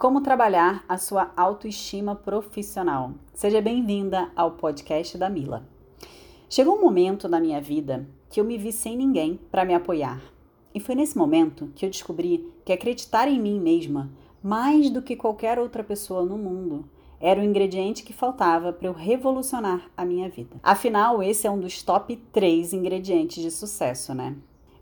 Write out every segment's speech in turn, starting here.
Como trabalhar a sua autoestima profissional. Seja bem-vinda ao podcast da Mila. Chegou um momento na minha vida que eu me vi sem ninguém para me apoiar. E foi nesse momento que eu descobri que acreditar em mim mesma, mais do que qualquer outra pessoa no mundo, era o ingrediente que faltava para eu revolucionar a minha vida. Afinal, esse é um dos top 3 ingredientes de sucesso, né?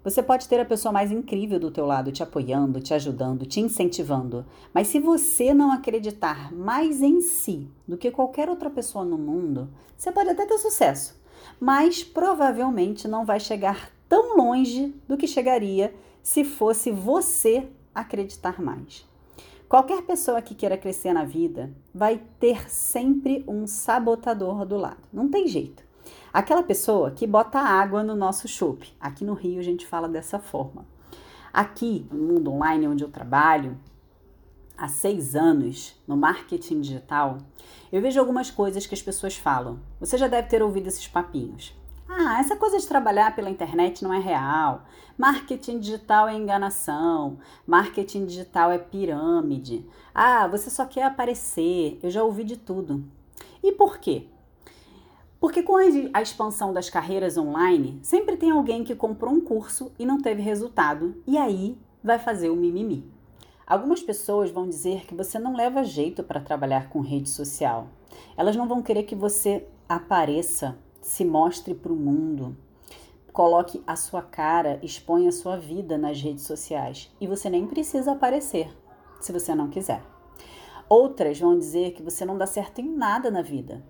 Você pode ter a pessoa mais incrível do teu lado te apoiando, te ajudando, te incentivando, mas se você não acreditar mais em si do que qualquer outra pessoa no mundo, você pode até ter sucesso, mas provavelmente não vai chegar tão longe do que chegaria se fosse você acreditar mais. Qualquer pessoa que queira crescer na vida vai ter sempre um sabotador do lado. Não tem jeito. Aquela pessoa que bota água no nosso chope. Aqui no Rio a gente fala dessa forma. Aqui, no mundo online onde eu trabalho, há seis anos, no marketing digital, eu vejo algumas coisas que as pessoas falam. Você já deve ter ouvido esses papinhos. Ah, essa coisa de trabalhar pela internet não é real. Marketing digital é enganação. Marketing digital é pirâmide. Ah, você só quer aparecer. Eu já ouvi de tudo. E por quê? Porque com a expansão das carreiras online, sempre tem alguém que comprou um curso e não teve resultado, e aí vai fazer o mimimi. Algumas pessoas vão dizer que você não leva jeito para trabalhar com rede social. Elas não vão querer que você apareça, se mostre para o mundo, coloque a sua cara, exponha a sua vida nas redes sociais. E você nem precisa aparecer, se você não quiser. Outras vão dizer que você não dá certo em nada na vida,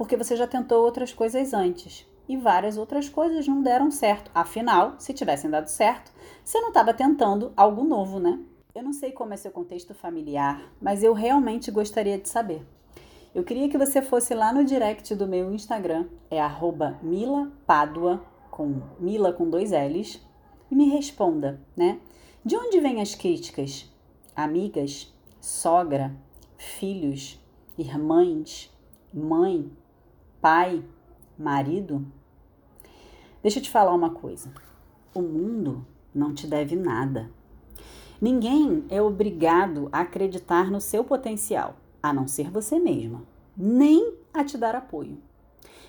porque você já tentou outras coisas antes e várias outras coisas não deram certo. Afinal, se tivessem dado certo, você não estava tentando algo novo, né? Eu não sei como é seu contexto familiar, mas eu realmente gostaria de saber. Eu queria que você fosse lá no direct do meu Instagram, é milapadua, com Mila com dois L's, e me responda, né? De onde vêm as críticas? Amigas, sogra, filhos, irmãs, mãe, pai, marido? Deixa eu te falar uma coisa. O mundo não te deve nada. Ninguém é obrigado a acreditar no seu potencial, a não ser você mesma, nem a te dar apoio.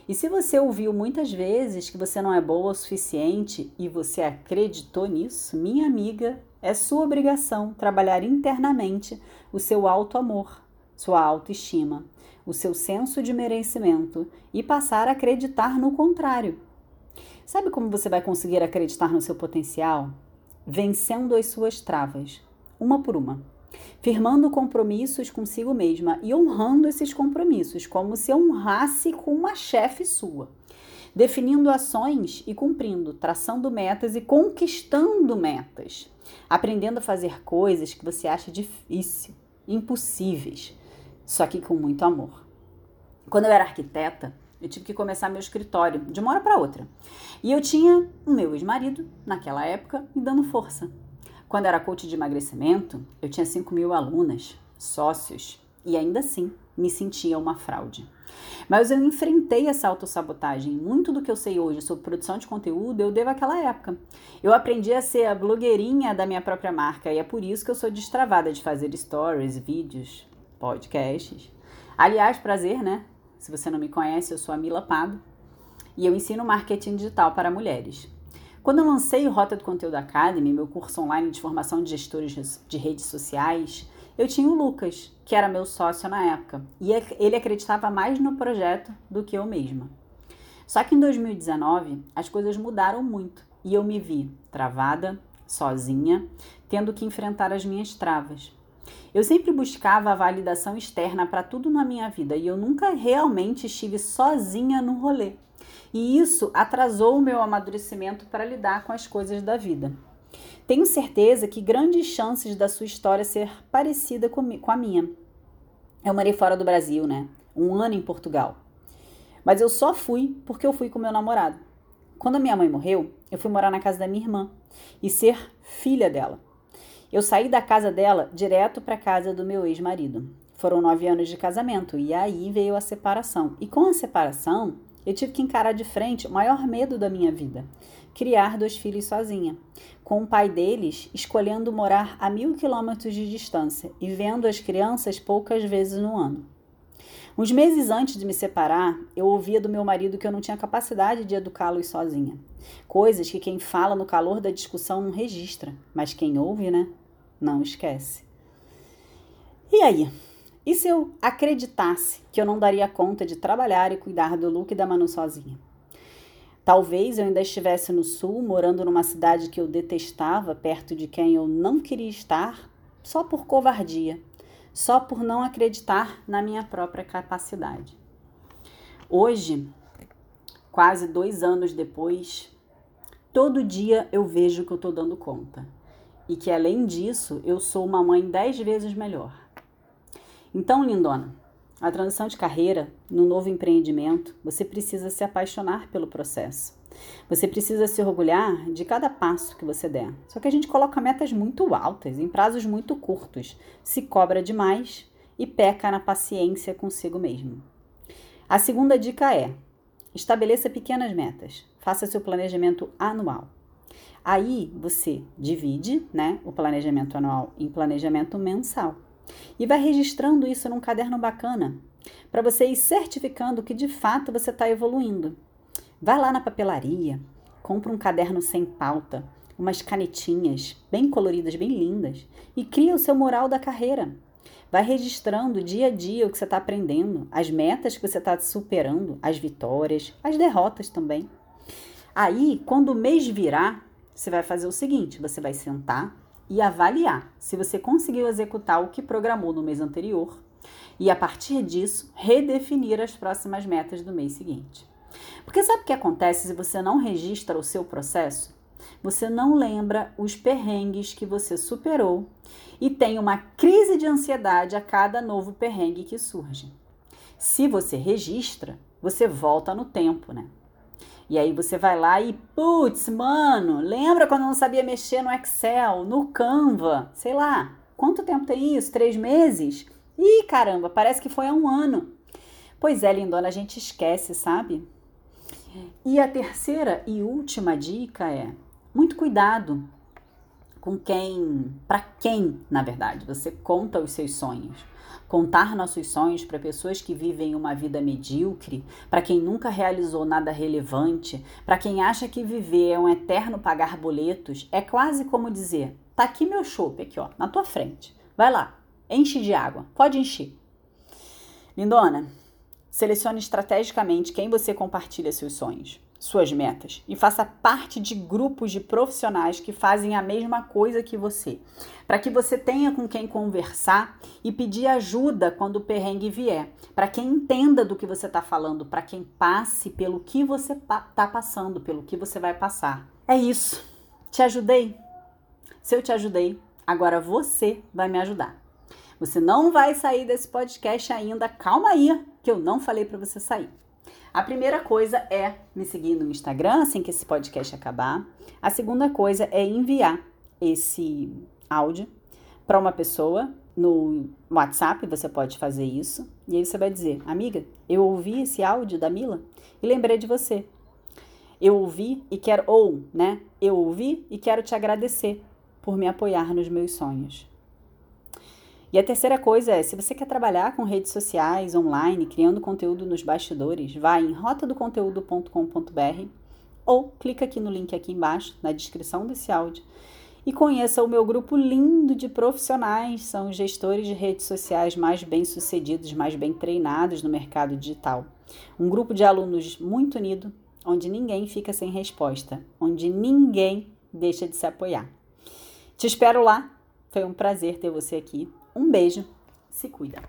E se você ouviu muitas vezes que você não é boa o suficiente e você acreditou nisso, minha amiga, é sua obrigação trabalhar internamente o seu auto-amor, sua autoestima, o seu senso de merecimento e passar a acreditar no contrário. Sabe como você vai conseguir acreditar no seu potencial? Vencendo as suas travas, uma por uma. Firmando compromissos consigo mesma e honrando esses compromissos, como se honrasse com uma chefe sua. Definindo ações e cumprindo, traçando metas e conquistando metas. Aprendendo a fazer coisas que você acha difícil, impossíveis só que com muito amor. Quando eu era arquiteta, eu tive que começar meu escritório de uma hora para outra. E eu tinha o meu ex-marido, naquela época, me dando força. Quando era coach de emagrecimento, eu tinha 5 mil alunas, sócios, e ainda assim me sentia uma fraude. Mas eu enfrentei essa autossabotagem. Muito do que eu sei hoje sobre produção de conteúdo eu devo àquela época. Eu aprendi a ser a blogueirinha da minha própria marca e é por isso que eu sou destravada de fazer stories, vídeos, podcasts. Aliás, prazer, né? Se você não me conhece, eu sou a Mila Pado e eu ensino marketing digital para mulheres. Quando eu lancei o Rota do Conteúdo Academy, meu curso online de formação de gestores de redes sociais, eu tinha o Lucas, que era meu sócio na época, e ele acreditava mais no projeto do que eu mesma. Só que em 2019 as coisas mudaram muito e eu me vi travada, sozinha, tendo que enfrentar as minhas travas. Eu sempre buscava a validação externa para tudo na minha vida e eu nunca realmente estive sozinha no rolê. E isso atrasou o meu amadurecimento para lidar com as coisas da vida. Tenho certeza que grandes chances da sua história ser parecida com a minha. Eu morei fora do Brasil, né? Um ano em Portugal. Mas eu só fui porque eu fui com meu namorado. Quando a minha mãe morreu, eu fui morar na casa da minha irmã e ser filha dela. Eu saí da casa dela direto para a casa do meu ex-marido. Foram nove anos de casamento e aí veio a separação. E com a separação, eu tive que encarar de frente o maior medo da minha vida: criar dois filhos sozinha, com o pai deles escolhendo morar a mil quilômetros de distância e vendo as crianças poucas vezes no ano. Uns meses antes de me separar, eu ouvia do meu marido que eu não tinha capacidade de educá-los sozinha. Coisas que quem fala no calor da discussão não registra, mas quem ouve, né, não esquece. E aí? E se eu acreditasse que eu não daria conta de trabalhar e cuidar do Luke e da Manu sozinha? Talvez eu ainda estivesse no sul, morando numa cidade que eu detestava, perto de quem eu não queria estar, só por covardia, só por não acreditar na minha própria capacidade. Hoje, quase dois anos depois, todo dia eu vejo que eu estou dando conta e que além disso eu sou uma mãe dez vezes melhor. Então, lindona, a transição de carreira, no novo empreendimento, você precisa se apaixonar pelo processo. Você precisa se orgulhar de cada passo que você der. Só que a gente coloca metas muito altas, em prazos muito curtos, se cobra demais e peca na paciência consigo mesmo. A segunda dica é: estabeleça pequenas metas. Faça seu planejamento anual. Aí você divide, né, o planejamento anual em planejamento mensal. E vai registrando isso num caderno bacana, para você ir certificando que de fato você está evoluindo. Vai lá na papelaria, compra um caderno sem pauta, umas canetinhas bem coloridas, bem lindas, e cria o seu mural da carreira. Vai registrando dia a dia o que você está aprendendo, as metas que você está superando, as vitórias, as derrotas também. Aí, quando o mês virar, você vai fazer o seguinte: você vai sentar e avaliar se você conseguiu executar o que programou no mês anterior e, a partir disso, redefinir as próximas metas do mês seguinte. Porque sabe o que acontece se você não registra o seu processo? Você não lembra os perrengues que você superou e tem uma crise de ansiedade a cada novo perrengue que surge. Se você registra, você volta no tempo, né? E aí você vai lá e, putz, mano, lembra quando eu não sabia mexer no Excel, no Canva, sei lá, quanto tempo tem isso? Três meses? Ih, caramba, parece que foi há um ano. Pois é, lindona, a gente esquece, sabe? E a terceira e última dica é: muito cuidado com quem, para quem, na verdade, você conta os seus sonhos. Contar nossos sonhos para pessoas que vivem uma vida medíocre, para quem nunca realizou nada relevante, para quem acha que viver é um eterno pagar boletos, é quase como dizer: tá aqui meu chope aqui, ó, na tua frente. Vai lá, enche de água, pode encher. Lindona, selecione estrategicamente quem você compartilha seus sonhos suas metas e faça parte de grupos de profissionais que fazem a mesma coisa que você, para que você tenha com quem conversar e pedir ajuda quando o perrengue vier, para quem entenda do que você está falando, para quem passe pelo que você está passando, pelo que você vai passar. É isso. Te ajudei? Se eu te ajudei, agora você vai me ajudar. Você não vai sair desse podcast ainda. Calma aí, que eu não falei para você sair. A primeira coisa é me seguir no Instagram assim que esse podcast acabar. A segunda coisa é enviar esse áudio para uma pessoa no WhatsApp, você pode fazer isso. E aí você vai dizer: "Amiga, eu ouvi esse áudio da Mila e lembrei de você. Eu ouvi e quero ou, né? Eu ouvi e quero te agradecer por me apoiar nos meus sonhos. E a terceira coisa é, se você quer trabalhar com redes sociais, online, criando conteúdo nos bastidores, vai em rotadoconteúdo.com.br ou clica aqui no link aqui embaixo, na descrição desse áudio, e conheça o meu grupo lindo de profissionais, são os gestores de redes sociais mais bem-sucedidos, mais bem treinados no mercado digital. Um grupo de alunos muito unido, onde ninguém fica sem resposta, onde ninguém deixa de se apoiar. Te espero lá. Foi um prazer ter você aqui. Um beijo, se cuida.